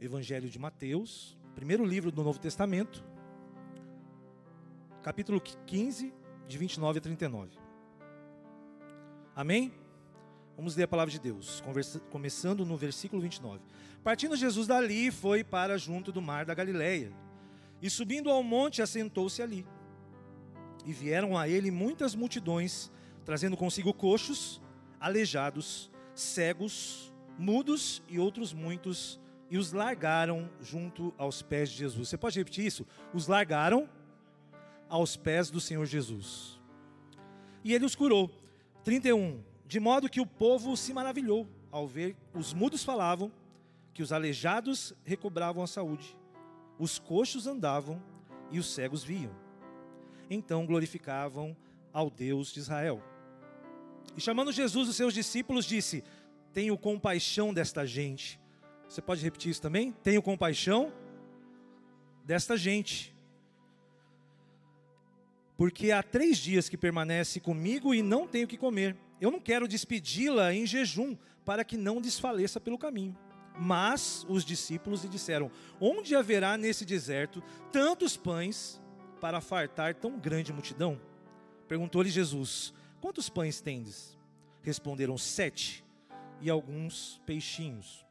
Evangelho de Mateus, primeiro livro do Novo Testamento, capítulo 15, de 29 a 39. Amém? Vamos ler a palavra de Deus, começando no versículo 29. Partindo Jesus dali, foi para junto do mar da Galileia, e subindo ao monte, assentou-se ali. E vieram a ele muitas multidões, trazendo consigo coxos, aleijados, cegos, mudos e outros muitos, e os largaram junto aos pés de Jesus. Você pode repetir isso? Os largaram aos pés do Senhor Jesus. E ele os curou. 31. De modo que o povo se maravilhou ao ver os mudos falavam, que os aleijados recobravam a saúde, os coxos andavam e os cegos viam. Então glorificavam ao Deus de Israel. E chamando Jesus os seus discípulos, disse: Tenho compaixão desta gente. Você pode repetir isso também? Tenho compaixão desta gente. Porque há três dias que permanece comigo e não tenho que comer. Eu não quero despedi-la em jejum, para que não desfaleça pelo caminho. Mas os discípulos lhe disseram: Onde haverá nesse deserto tantos pães para fartar tão grande multidão? Perguntou-lhe Jesus: Quantos pães tendes? Responderam: Sete, e alguns peixinhos.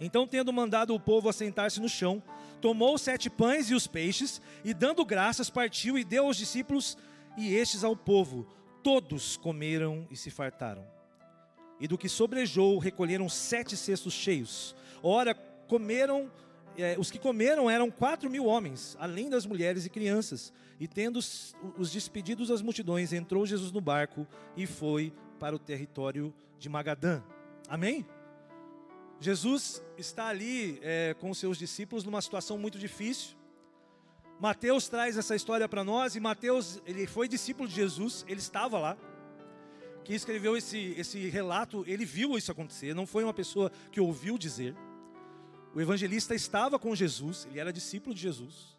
Então, tendo mandado o povo assentar-se no chão, tomou os sete pães e os peixes, e dando graças, partiu e deu aos discípulos e estes ao povo todos comeram e se fartaram. E do que sobrejou, recolheram sete cestos cheios. Ora, comeram, eh, os que comeram eram quatro mil homens, além das mulheres e crianças. E tendo os, os despedidos das multidões, entrou Jesus no barco e foi para o território de Magadã. Amém? Jesus está ali eh, com seus discípulos numa situação muito difícil. Mateus traz essa história para nós e Mateus, ele foi discípulo de Jesus, ele estava lá. Que escreveu esse, esse relato, ele viu isso acontecer, não foi uma pessoa que ouviu dizer. O evangelista estava com Jesus, ele era discípulo de Jesus.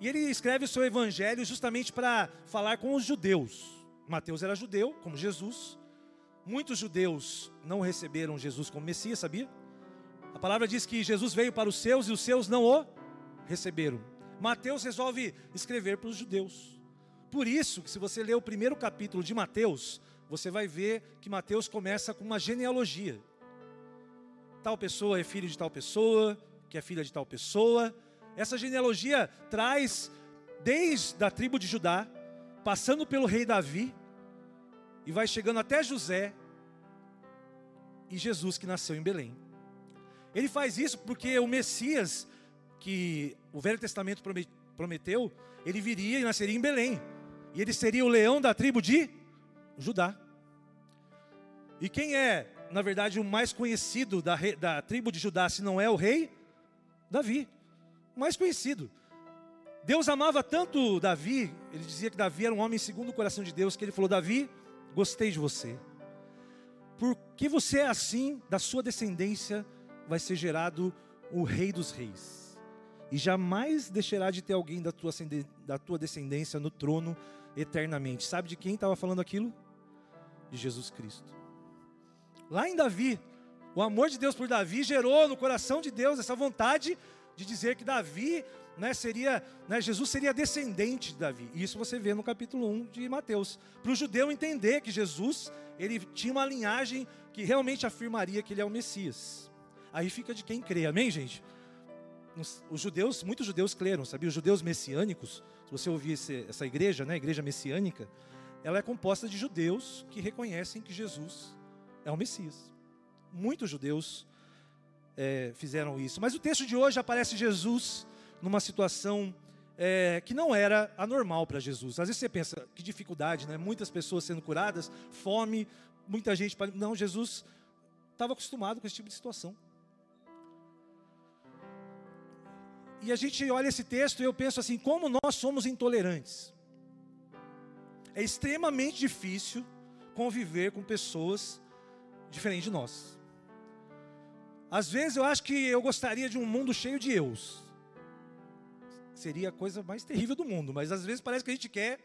E ele escreve o seu evangelho justamente para falar com os judeus. Mateus era judeu, como Jesus. Muitos judeus não receberam Jesus como Messias, sabia? A palavra diz que Jesus veio para os seus e os seus não o receberam. Mateus resolve escrever para os judeus. Por isso, se você ler o primeiro capítulo de Mateus, você vai ver que Mateus começa com uma genealogia. Tal pessoa é filho de tal pessoa, que é filha de tal pessoa. Essa genealogia traz desde a tribo de Judá, passando pelo rei Davi, e vai chegando até José e Jesus que nasceu em Belém. Ele faz isso porque o Messias que o Velho Testamento prometeu, ele viria e nasceria em Belém. E ele seria o leão da tribo de Judá. E quem é, na verdade, o mais conhecido da, da tribo de Judá, se não é o rei? Davi. O mais conhecido. Deus amava tanto Davi, ele dizia que Davi era um homem segundo o coração de Deus, que ele falou: Davi, gostei de você. Porque você é assim, da sua descendência vai ser gerado o rei dos reis e jamais deixará de ter alguém da tua, da tua descendência no trono eternamente. Sabe de quem estava falando aquilo? De Jesus Cristo. Lá em Davi, o amor de Deus por Davi gerou no coração de Deus essa vontade de dizer que Davi, né, seria, né, Jesus seria descendente de Davi. E isso você vê no capítulo 1 de Mateus. Para o judeu entender que Jesus, ele tinha uma linhagem que realmente afirmaria que ele é o Messias. Aí fica de quem crê, amém, gente? os judeus, muitos judeus creram, sabia? Os judeus messiânicos, se você ouvir esse, essa igreja, né, a igreja messiânica, ela é composta de judeus que reconhecem que Jesus é o Messias. Muitos judeus é, fizeram isso. Mas o texto de hoje aparece Jesus numa situação é, que não era anormal para Jesus. Às vezes você pensa, que dificuldade, né? Muitas pessoas sendo curadas, fome, muita gente. Não, Jesus estava acostumado com esse tipo de situação. E a gente olha esse texto e eu penso assim: como nós somos intolerantes. É extremamente difícil conviver com pessoas diferentes de nós. Às vezes eu acho que eu gostaria de um mundo cheio de eus. Seria a coisa mais terrível do mundo, mas às vezes parece que a gente quer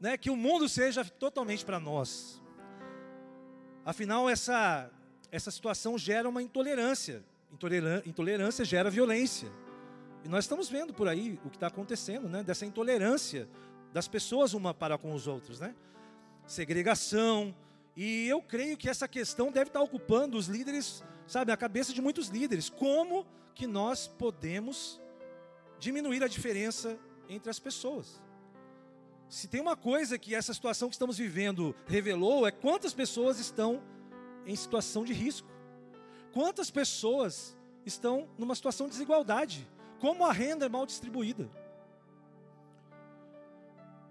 né, que o mundo seja totalmente para nós. Afinal, essa, essa situação gera uma intolerância intolerância gera violência. E nós estamos vendo por aí o que está acontecendo, né? Dessa intolerância das pessoas uma para com os outros, né? Segregação. E eu creio que essa questão deve estar ocupando os líderes, sabe, a cabeça de muitos líderes. Como que nós podemos diminuir a diferença entre as pessoas? Se tem uma coisa que essa situação que estamos vivendo revelou, é quantas pessoas estão em situação de risco. Quantas pessoas estão numa situação de desigualdade? Como a renda é mal distribuída?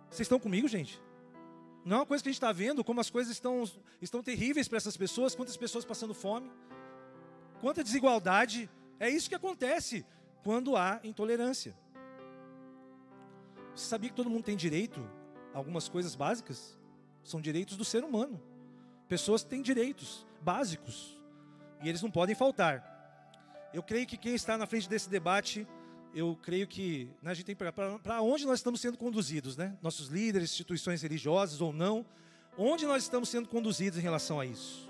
Vocês estão comigo, gente? Não é uma coisa que a gente está vendo, como as coisas estão, estão terríveis para essas pessoas, quantas pessoas passando fome, quanta desigualdade. É isso que acontece quando há intolerância. Você sabia que todo mundo tem direito a algumas coisas básicas? São direitos do ser humano. Pessoas têm direitos básicos e eles não podem faltar. Eu creio que quem está na frente desse debate, eu creio que né, a gente tem para onde nós estamos sendo conduzidos, né? Nossos líderes, instituições religiosas ou não, onde nós estamos sendo conduzidos em relação a isso.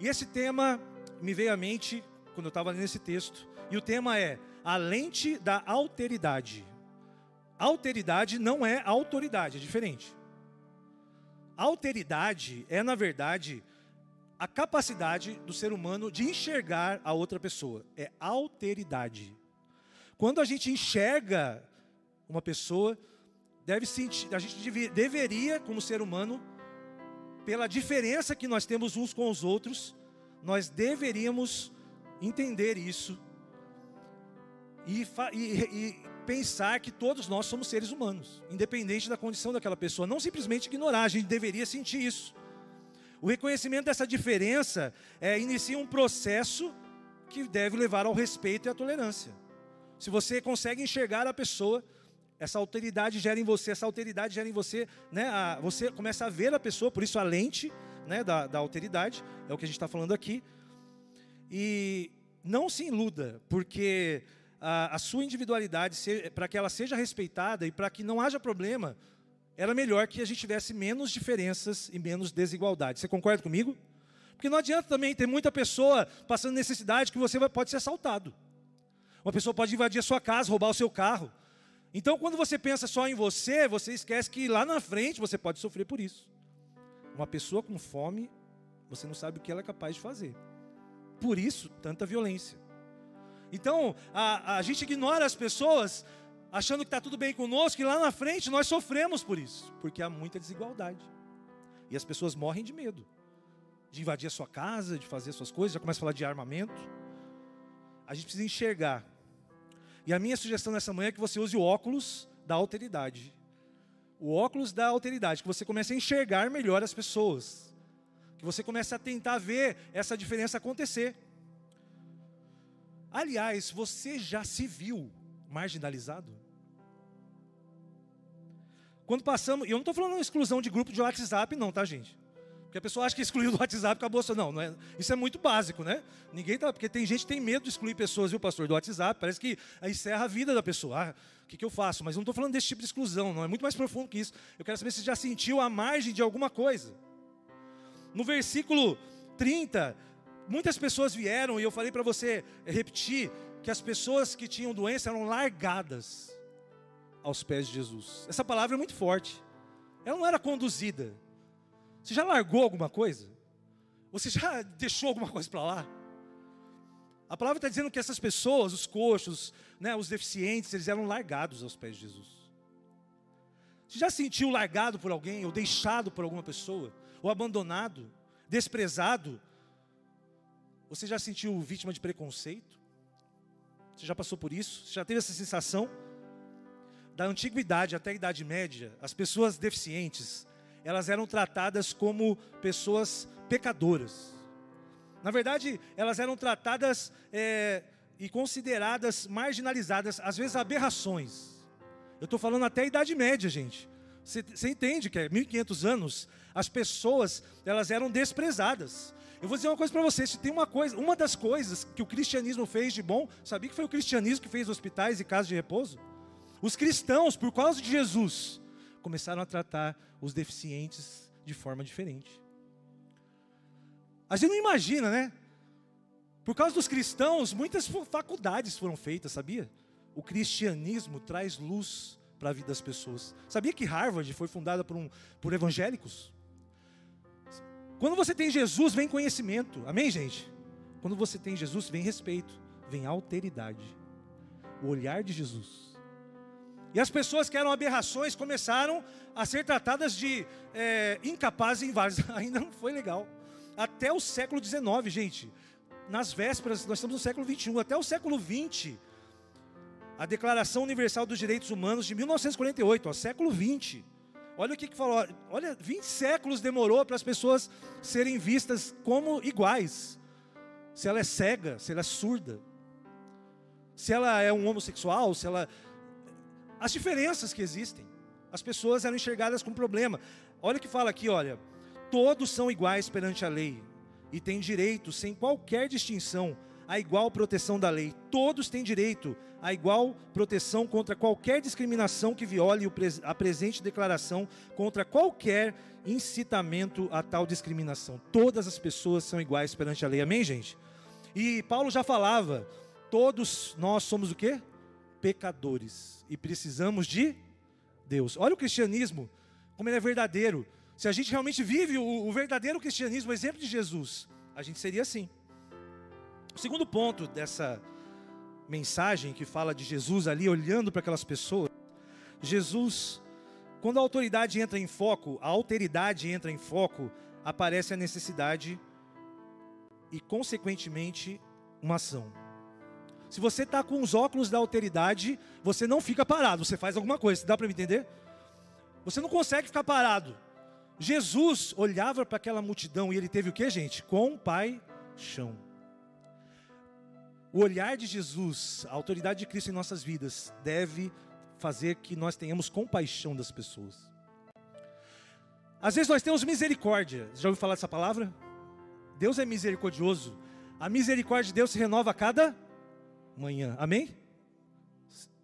E esse tema me veio à mente quando eu estava lendo esse texto, e o tema é a lente da alteridade. Alteridade não é autoridade, é diferente. Alteridade é, na verdade, a capacidade do ser humano de enxergar a outra pessoa. É alteridade. Quando a gente enxerga uma pessoa, deve sentir, a gente deve, deveria, como ser humano, pela diferença que nós temos uns com os outros, nós deveríamos entender isso e, e, e pensar que todos nós somos seres humanos, independente da condição daquela pessoa. Não simplesmente ignorar, a gente deveria sentir isso. O reconhecimento dessa diferença é, inicia um processo que deve levar ao respeito e à tolerância. Se você consegue enxergar a pessoa, essa alteridade gera em você, essa alteridade gera em você, né, a, você começa a ver a pessoa, por isso a lente né, da, da alteridade, é o que a gente está falando aqui. E não se iluda, porque a, a sua individualidade, para que ela seja respeitada e para que não haja problema, era melhor que a gente tivesse menos diferenças e menos desigualdade. Você concorda comigo? Porque não adianta também ter muita pessoa passando necessidade que você pode ser assaltado. Uma pessoa pode invadir a sua casa, roubar o seu carro. Então, quando você pensa só em você, você esquece que lá na frente você pode sofrer por isso. Uma pessoa com fome, você não sabe o que ela é capaz de fazer. Por isso, tanta violência. Então, a, a gente ignora as pessoas achando que está tudo bem conosco, e lá na frente nós sofremos por isso, porque há muita desigualdade. E as pessoas morrem de medo de invadir a sua casa, de fazer suas coisas, já começa a falar de armamento. A gente precisa enxergar. E a minha sugestão nessa manhã é que você use o óculos da alteridade. O óculos da alteridade, que você comece a enxergar melhor as pessoas. Que você comece a tentar ver essa diferença acontecer. Aliás, você já se viu marginalizado? Quando passamos, e eu não estou falando exclusão de grupo de WhatsApp, não, tá, gente? Porque a pessoa acha que excluiu do WhatsApp acabou. Não, não é, isso é muito básico, né? Ninguém tá. Porque tem gente que tem medo de excluir pessoas, viu, pastor, do WhatsApp. Parece que encerra a vida da pessoa. Ah, o que, que eu faço? Mas eu não estou falando desse tipo de exclusão, não. É muito mais profundo que isso. Eu quero saber se você já sentiu a margem de alguma coisa. No versículo 30, muitas pessoas vieram, e eu falei para você repetir, que as pessoas que tinham doença eram largadas aos pés de Jesus. Essa palavra é muito forte. Ela não era conduzida. Você já largou alguma coisa? Você já deixou alguma coisa para lá? A palavra está dizendo que essas pessoas, os coxos, né, os deficientes, eles eram largados aos pés de Jesus. Você já sentiu largado por alguém, ou deixado por alguma pessoa, ou abandonado, desprezado? Você já sentiu vítima de preconceito? Você já passou por isso? Você já teve essa sensação? Da antiguidade até a Idade Média, as pessoas deficientes, elas eram tratadas como pessoas pecadoras. Na verdade, elas eram tratadas é, e consideradas marginalizadas, às vezes aberrações. Eu estou falando até a Idade Média, gente. Você entende que é 1500 anos, as pessoas elas eram desprezadas. Eu vou dizer uma coisa para vocês, se tem uma coisa, uma das coisas que o cristianismo fez de bom, sabia que foi o cristianismo que fez hospitais e casas de repouso? Os cristãos, por causa de Jesus, começaram a tratar os deficientes de forma diferente. A gente não imagina, né? Por causa dos cristãos, muitas faculdades foram feitas, sabia? O cristianismo traz luz para a vida das pessoas. Sabia que Harvard foi fundada por, um, por evangélicos? Quando você tem Jesus, vem conhecimento. Amém, gente? Quando você tem Jesus, vem respeito, vem alteridade. O olhar de Jesus. E as pessoas que eram aberrações começaram a ser tratadas de é, incapazes em vários. Ainda não foi legal. Até o século XIX, gente. Nas vésperas, nós estamos no século XXI. Até o século XX, a Declaração Universal dos Direitos Humanos de 1948, ó, século XX. Olha o que, que falou. Olha, 20 séculos demorou para as pessoas serem vistas como iguais. Se ela é cega, se ela é surda, se ela é um homossexual, se ela as diferenças que existem. As pessoas eram enxergadas com problema. Olha o que fala aqui, olha. Todos são iguais perante a lei e têm direito, sem qualquer distinção, à igual proteção da lei. Todos têm direito à igual proteção contra qualquer discriminação que viole a presente declaração, contra qualquer incitamento a tal discriminação. Todas as pessoas são iguais perante a lei. Amém, gente? E Paulo já falava, todos nós somos o quê? pecadores e precisamos de Deus. Olha o cristianismo, como ele é verdadeiro. Se a gente realmente vive o, o verdadeiro cristianismo, o exemplo de Jesus, a gente seria assim. O segundo ponto dessa mensagem que fala de Jesus ali olhando para aquelas pessoas, Jesus, quando a autoridade entra em foco, a alteridade entra em foco, aparece a necessidade e, consequentemente, uma ação. Se você está com os óculos da alteridade, você não fica parado, você faz alguma coisa. Dá para me entender? Você não consegue ficar parado. Jesus olhava para aquela multidão e ele teve o que, gente? Compaixão. O olhar de Jesus, a autoridade de Cristo em nossas vidas, deve fazer que nós tenhamos compaixão das pessoas. Às vezes nós temos misericórdia. Já ouviu falar dessa palavra? Deus é misericordioso. A misericórdia de Deus se renova a cada manhã. Amém?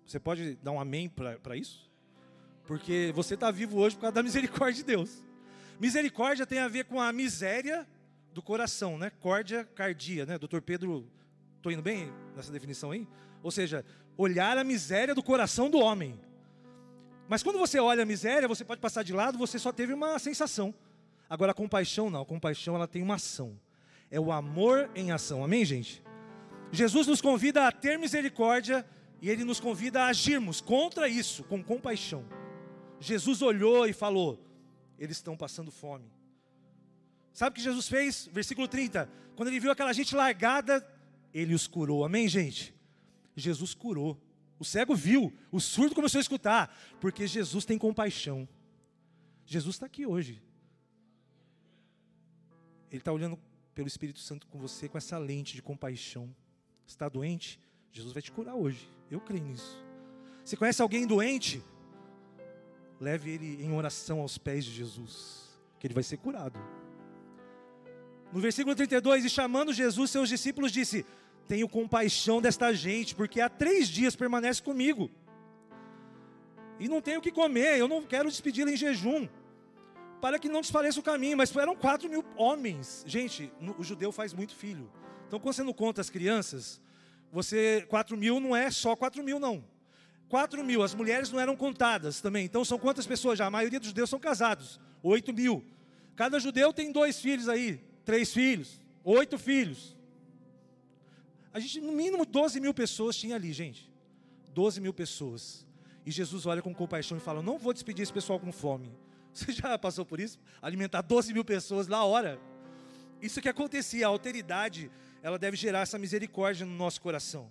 Você pode dar um amém para isso? Porque você está vivo hoje por causa da misericórdia de Deus. Misericórdia tem a ver com a miséria do coração, né? Córdia, cardia, né? Doutor Pedro, estou indo bem nessa definição aí? Ou seja, olhar a miséria do coração do homem. Mas quando você olha a miséria, você pode passar de lado, você só teve uma sensação. Agora a compaixão não, a compaixão ela tem uma ação. É o amor em ação. Amém, gente? Jesus nos convida a ter misericórdia e ele nos convida a agirmos contra isso, com compaixão. Jesus olhou e falou: Eles estão passando fome. Sabe o que Jesus fez? Versículo 30. Quando ele viu aquela gente largada, ele os curou. Amém, gente? Jesus curou. O cego viu, o surdo começou a escutar, porque Jesus tem compaixão. Jesus está aqui hoje. Ele está olhando pelo Espírito Santo com você com essa lente de compaixão está doente, Jesus vai te curar hoje. Eu creio nisso. Você conhece alguém doente? Leve ele em oração aos pés de Jesus, que ele vai ser curado. No versículo 32, e chamando Jesus, seus discípulos, disse: Tenho compaixão desta gente, porque há três dias permanece comigo. E não tenho o que comer, eu não quero despedi-la em jejum, para que não desfaleça o caminho. Mas eram quatro mil homens. Gente, o judeu faz muito filho. Então, quando você não conta as crianças, você 4 mil não é só 4 mil, não. 4 mil, as mulheres não eram contadas também. Então, são quantas pessoas já? A maioria dos judeus são casados. 8 mil. Cada judeu tem dois filhos aí, três filhos, oito filhos. A gente, no mínimo, 12 mil pessoas tinha ali, gente. 12 mil pessoas. E Jesus olha com compaixão e fala: Não vou despedir esse pessoal com fome. Você já passou por isso? Alimentar 12 mil pessoas na hora. Isso que acontecia, a alteridade ela deve gerar essa misericórdia no nosso coração.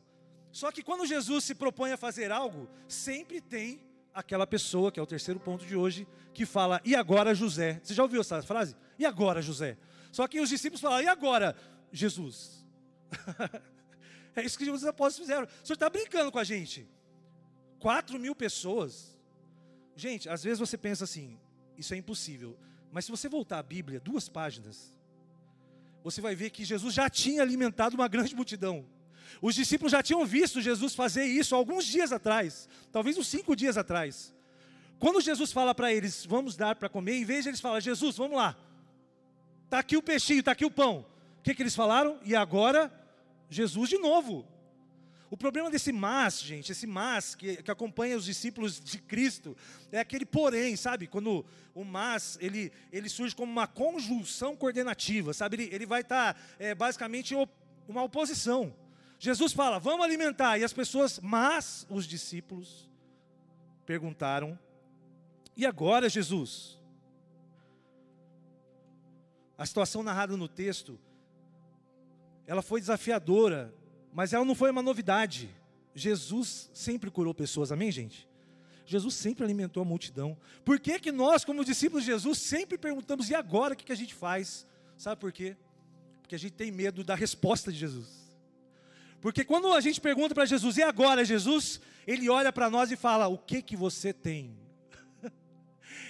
Só que quando Jesus se propõe a fazer algo, sempre tem aquela pessoa, que é o terceiro ponto de hoje, que fala: "E agora, José?". Você já ouviu essa frase? "E agora, José?". Só que os discípulos falam: "E agora, Jesus?". é isso que os apóstolos fizeram. O senhor está brincando com a gente? Quatro mil pessoas. Gente, às vezes você pensa assim: isso é impossível. Mas se você voltar à Bíblia, duas páginas, você vai ver que Jesus já tinha alimentado uma grande multidão. Os discípulos já tinham visto Jesus fazer isso alguns dias atrás, talvez uns cinco dias atrás. Quando Jesus fala para eles, vamos dar para comer, em vez de eles falarem, Jesus, vamos lá, está aqui o peixinho, está aqui o pão. O que, que eles falaram? E agora, Jesus de novo. O problema desse mas, gente, esse mas que, que acompanha os discípulos de Cristo, é aquele porém, sabe? Quando o mas, ele, ele surge como uma conjunção coordenativa, sabe? Ele, ele vai estar, tá, é, basicamente, uma oposição. Jesus fala, vamos alimentar, e as pessoas, mas os discípulos perguntaram, e agora, Jesus? A situação narrada no texto, ela foi desafiadora, mas ela não foi uma novidade. Jesus sempre curou pessoas, amém, gente? Jesus sempre alimentou a multidão. Por que, que nós, como discípulos de Jesus, sempre perguntamos, e agora o que, que a gente faz? Sabe por quê? Porque a gente tem medo da resposta de Jesus. Porque quando a gente pergunta para Jesus, e agora, Jesus? Ele olha para nós e fala: O que que você tem?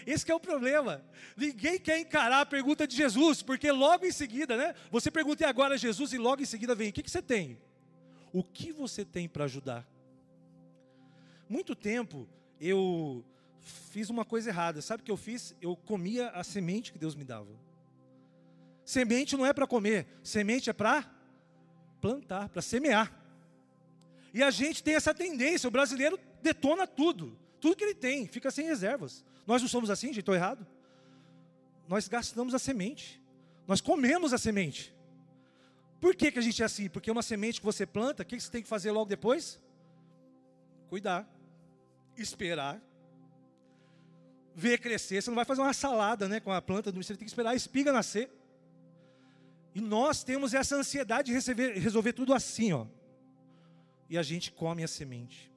Esse é o problema. Ninguém quer encarar a pergunta de Jesus, porque logo em seguida, né? Você pergunta e agora Jesus e logo em seguida vem: o que, que você tem? O que você tem para ajudar? Muito tempo eu fiz uma coisa errada. Sabe o que eu fiz? Eu comia a semente que Deus me dava. Semente não é para comer, semente é para plantar, para semear. E a gente tem essa tendência, o brasileiro detona tudo, tudo que ele tem, fica sem reservas. Nós não somos assim, gente, estou errado. Nós gastamos a semente, nós comemos a semente. Por que, que a gente é assim? Porque uma semente que você planta, o que você tem que fazer logo depois? Cuidar, esperar, ver crescer. Você não vai fazer uma salada né, com a planta, você tem que esperar a espiga nascer. E nós temos essa ansiedade de receber, resolver tudo assim, ó. E a gente come a semente.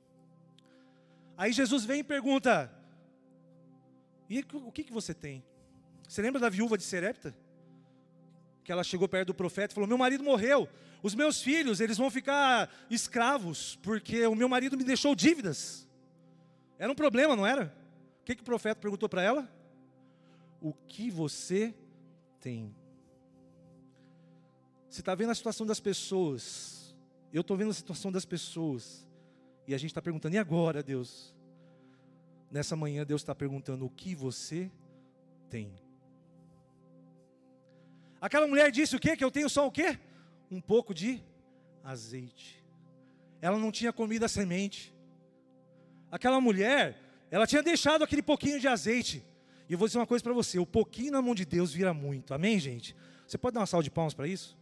Aí Jesus vem e pergunta: e o que, que você tem? Você lembra da viúva de Serepta? Que ela chegou perto do profeta e falou: Meu marido morreu, os meus filhos, eles vão ficar escravos, porque o meu marido me deixou dívidas. Era um problema, não era? O que, que o profeta perguntou para ela? O que você tem? Você está vendo a situação das pessoas, eu estou vendo a situação das pessoas, e a gente está perguntando: e agora, Deus? Nessa manhã Deus está perguntando o que você tem. Aquela mulher disse o quê? Que eu tenho só o quê? Um pouco de azeite. Ela não tinha comido a semente. Aquela mulher, ela tinha deixado aquele pouquinho de azeite. E eu vou dizer uma coisa para você: o pouquinho na mão de Deus vira muito. Amém, gente? Você pode dar uma salva de palmas para isso?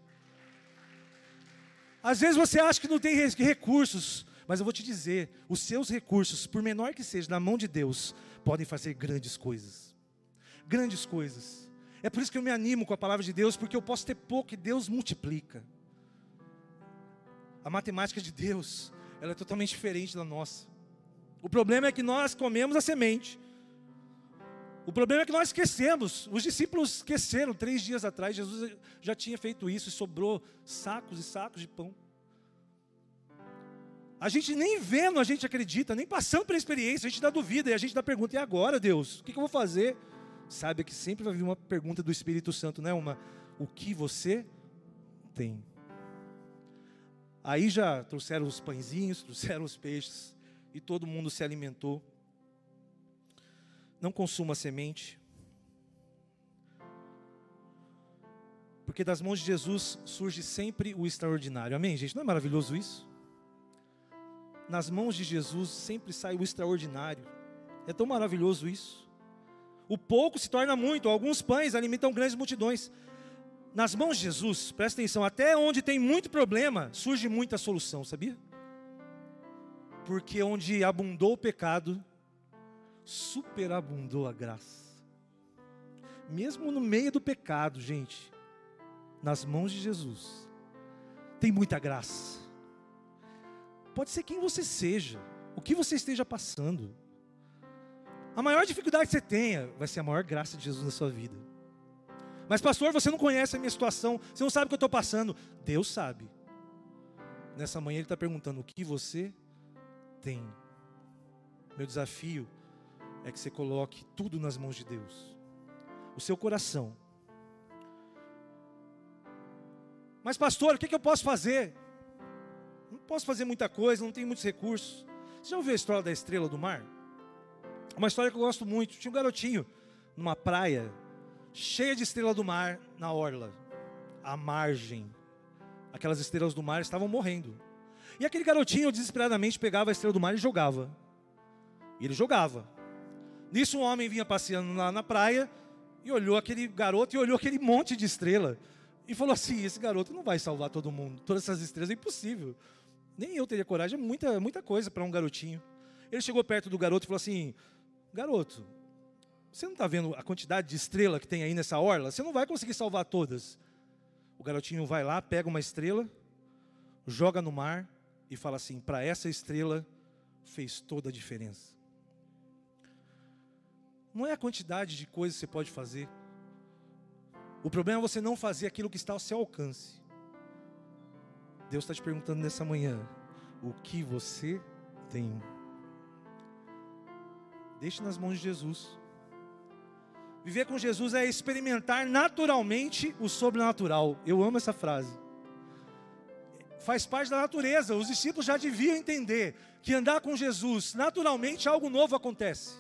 Às vezes você acha que não tem recursos, mas eu vou te dizer: os seus recursos, por menor que seja, na mão de Deus, podem fazer grandes coisas. Grandes coisas. É por isso que eu me animo com a palavra de Deus, porque eu posso ter pouco e Deus multiplica. A matemática de Deus, ela é totalmente diferente da nossa. O problema é que nós comemos a semente. O problema é que nós esquecemos. Os discípulos esqueceram. Três dias atrás, Jesus já tinha feito isso e sobrou sacos e sacos de pão. A gente nem vendo, a gente acredita, nem passando pela experiência, a gente dá duvida e a gente dá pergunta: e agora, Deus? O que, eu vou fazer? Saiba que sempre vai vir uma pergunta do Espírito Santo, não é uma: o que você tem? Aí já trouxeram os pãezinhos, trouxeram os peixes e todo mundo se alimentou. Não consuma semente. Porque das mãos de Jesus surge sempre o extraordinário. Amém, gente? Não é maravilhoso isso? Nas mãos de Jesus sempre sai o extraordinário. É tão maravilhoso isso. O pouco se torna muito, alguns pães alimentam grandes multidões. Nas mãos de Jesus, presta atenção, até onde tem muito problema, surge muita solução, sabia? Porque onde abundou o pecado, superabundou a graça. Mesmo no meio do pecado, gente, nas mãos de Jesus, tem muita graça Pode ser quem você seja, o que você esteja passando. A maior dificuldade que você tenha vai ser a maior graça de Jesus na sua vida. Mas, pastor, você não conhece a minha situação, você não sabe o que eu estou passando. Deus sabe. Nessa manhã Ele está perguntando: o que você tem? Meu desafio é que você coloque tudo nas mãos de Deus, o seu coração. Mas, pastor, o que, que eu posso fazer? Posso fazer muita coisa, não tenho muitos recursos. Você já ouviu a história da estrela do mar? Uma história que eu gosto muito. Tinha um garotinho numa praia cheia de estrela do mar na orla, à margem. aquelas estrelas do mar estavam morrendo. E aquele garotinho desesperadamente pegava a estrela do mar e jogava. E ele jogava. Nisso um homem vinha passeando lá na praia e olhou aquele garoto e olhou aquele monte de estrela. E falou assim: esse garoto não vai salvar todo mundo. Todas essas estrelas é impossível. Nem eu teria coragem, é muita, muita coisa para um garotinho. Ele chegou perto do garoto e falou assim: Garoto, você não está vendo a quantidade de estrela que tem aí nessa orla? Você não vai conseguir salvar todas. O garotinho vai lá, pega uma estrela, joga no mar e fala assim: Para essa estrela fez toda a diferença. Não é a quantidade de coisas que você pode fazer. O problema é você não fazer aquilo que está ao seu alcance. Deus está te perguntando nessa manhã: o que você tem? Deixe nas mãos de Jesus. Viver com Jesus é experimentar naturalmente o sobrenatural. Eu amo essa frase. Faz parte da natureza. Os discípulos já deviam entender que andar com Jesus, naturalmente algo novo acontece.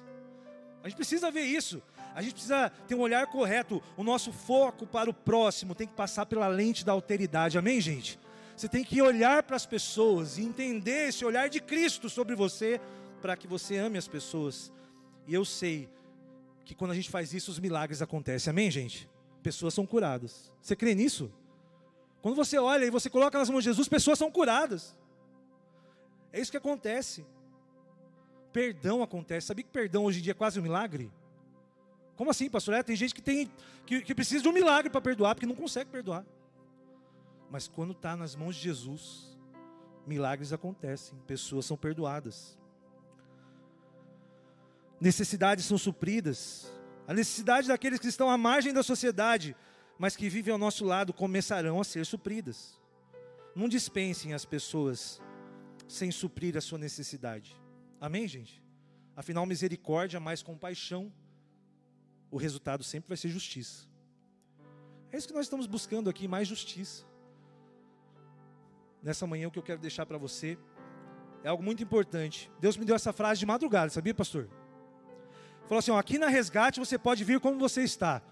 A gente precisa ver isso. A gente precisa ter um olhar correto. O nosso foco para o próximo tem que passar pela lente da alteridade. Amém, gente? Você tem que olhar para as pessoas e entender esse olhar de Cristo sobre você para que você ame as pessoas. E eu sei que quando a gente faz isso, os milagres acontecem. Amém, gente? Pessoas são curadas. Você crê nisso? Quando você olha e você coloca nas mãos de Jesus, pessoas são curadas. É isso que acontece. Perdão acontece. Sabia que perdão hoje em dia é quase um milagre? Como assim, pastor? É, tem gente que, tem, que, que precisa de um milagre para perdoar, porque não consegue perdoar. Mas quando está nas mãos de Jesus, milagres acontecem, pessoas são perdoadas. Necessidades são supridas. A necessidade daqueles que estão à margem da sociedade, mas que vivem ao nosso lado, começarão a ser supridas. Não dispensem as pessoas sem suprir a sua necessidade. Amém, gente? Afinal, misericórdia mais compaixão, o resultado sempre vai ser justiça. É isso que nós estamos buscando aqui, mais justiça. Nessa manhã, o que eu quero deixar para você é algo muito importante. Deus me deu essa frase de madrugada, sabia, pastor? Falou assim: ó, aqui na resgate você pode vir como você está.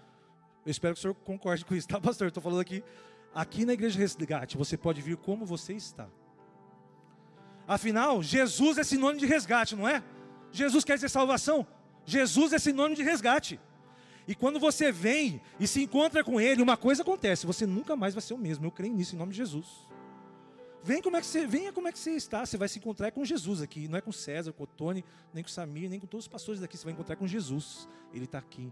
Eu espero que o senhor concorde com isso, tá, pastor? Estou falando aqui. Aqui na igreja resgate você pode vir como você está. Afinal, Jesus é sinônimo de resgate, não é? Jesus quer dizer salvação. Jesus é sinônimo de resgate. E quando você vem e se encontra com Ele, uma coisa acontece: você nunca mais vai ser o mesmo. Eu creio nisso em nome de Jesus. Vem como é que você, venha como é que você está. Você vai se encontrar com Jesus aqui. Não é com César, com o Tony, nem com o Samir, nem com todos os pastores daqui. Você vai encontrar com Jesus. Ele está aqui.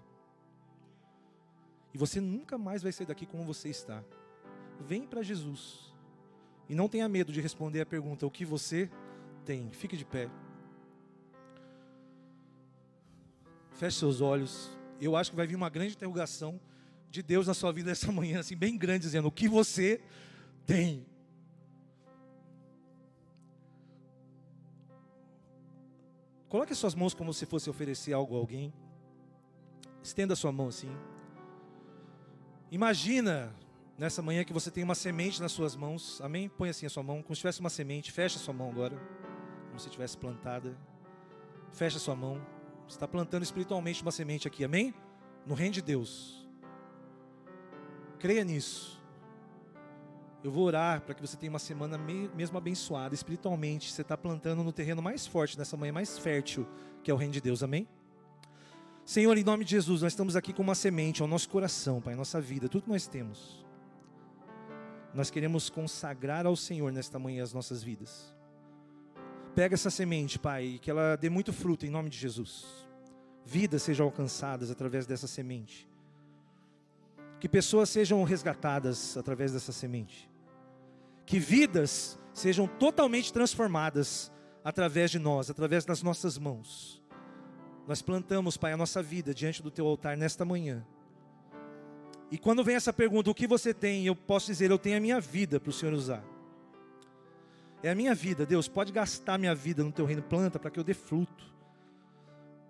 E você nunca mais vai sair daqui como você está. Vem para Jesus. E não tenha medo de responder a pergunta: o que você tem? Fique de pé. Feche seus olhos. Eu acho que vai vir uma grande interrogação de Deus na sua vida essa manhã, assim, bem grande, dizendo: o que você tem? Coloque suas mãos como se fosse oferecer algo a alguém. Estenda sua mão assim. Imagina nessa manhã que você tem uma semente nas suas mãos. Amém? Põe assim a sua mão, como se tivesse uma semente. Fecha a sua mão agora, como se tivesse plantada. Fecha a sua mão. Você está plantando espiritualmente uma semente aqui. Amém? No reino de Deus. Creia nisso. Eu vou orar para que você tenha uma semana mesmo abençoada espiritualmente. Você está plantando no terreno mais forte, nessa manhã mais fértil, que é o reino de Deus. Amém? Senhor, em nome de Jesus, nós estamos aqui com uma semente ao nosso coração, Pai, nossa vida, tudo que nós temos. Nós queremos consagrar ao Senhor nesta manhã as nossas vidas. Pega essa semente, Pai, que ela dê muito fruto em nome de Jesus. Vidas sejam alcançadas através dessa semente. Que pessoas sejam resgatadas através dessa semente. Que vidas sejam totalmente transformadas através de nós, através das nossas mãos. Nós plantamos, Pai, a nossa vida diante do teu altar nesta manhã. E quando vem essa pergunta, o que você tem? Eu posso dizer, eu tenho a minha vida para o Senhor usar. É a minha vida, Deus, pode gastar minha vida no teu reino, planta para que eu dê fruto.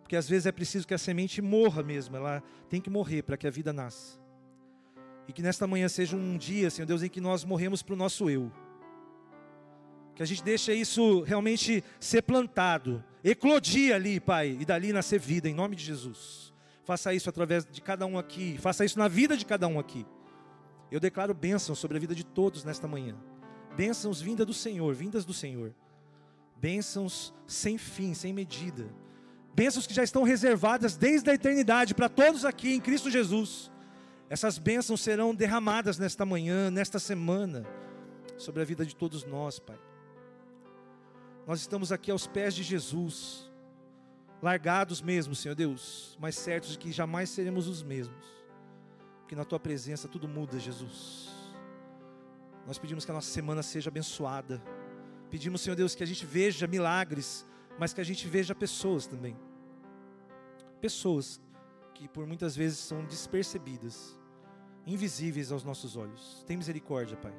Porque às vezes é preciso que a semente morra mesmo, ela tem que morrer para que a vida nasça. E que nesta manhã seja um dia, Senhor Deus, em que nós morremos para o nosso eu. Que a gente deixe isso realmente ser plantado, eclodir ali, Pai, e dali nascer vida, em nome de Jesus. Faça isso através de cada um aqui. Faça isso na vida de cada um aqui. Eu declaro bênção sobre a vida de todos nesta manhã. Bênçãos vindas do Senhor, vindas do Senhor. Bênçãos sem fim, sem medida. Bênçãos que já estão reservadas desde a eternidade para todos aqui em Cristo Jesus. Essas bênçãos serão derramadas nesta manhã, nesta semana, sobre a vida de todos nós, Pai. Nós estamos aqui aos pés de Jesus, largados mesmo, Senhor Deus, mas certos de que jamais seremos os mesmos, porque na Tua presença tudo muda, Jesus. Nós pedimos que a nossa semana seja abençoada, pedimos, Senhor Deus, que a gente veja milagres, mas que a gente veja pessoas também, pessoas que por muitas vezes são despercebidas, invisíveis aos nossos olhos. Tem misericórdia, Pai,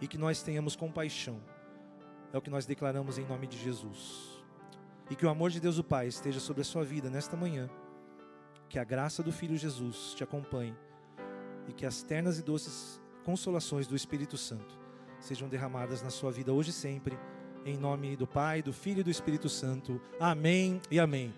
e que nós tenhamos compaixão é o que nós declaramos em nome de Jesus. E que o amor de Deus o Pai esteja sobre a sua vida nesta manhã. Que a graça do Filho Jesus te acompanhe. E que as ternas e doces consolações do Espírito Santo sejam derramadas na sua vida hoje e sempre. Em nome do Pai, do Filho e do Espírito Santo. Amém e amém.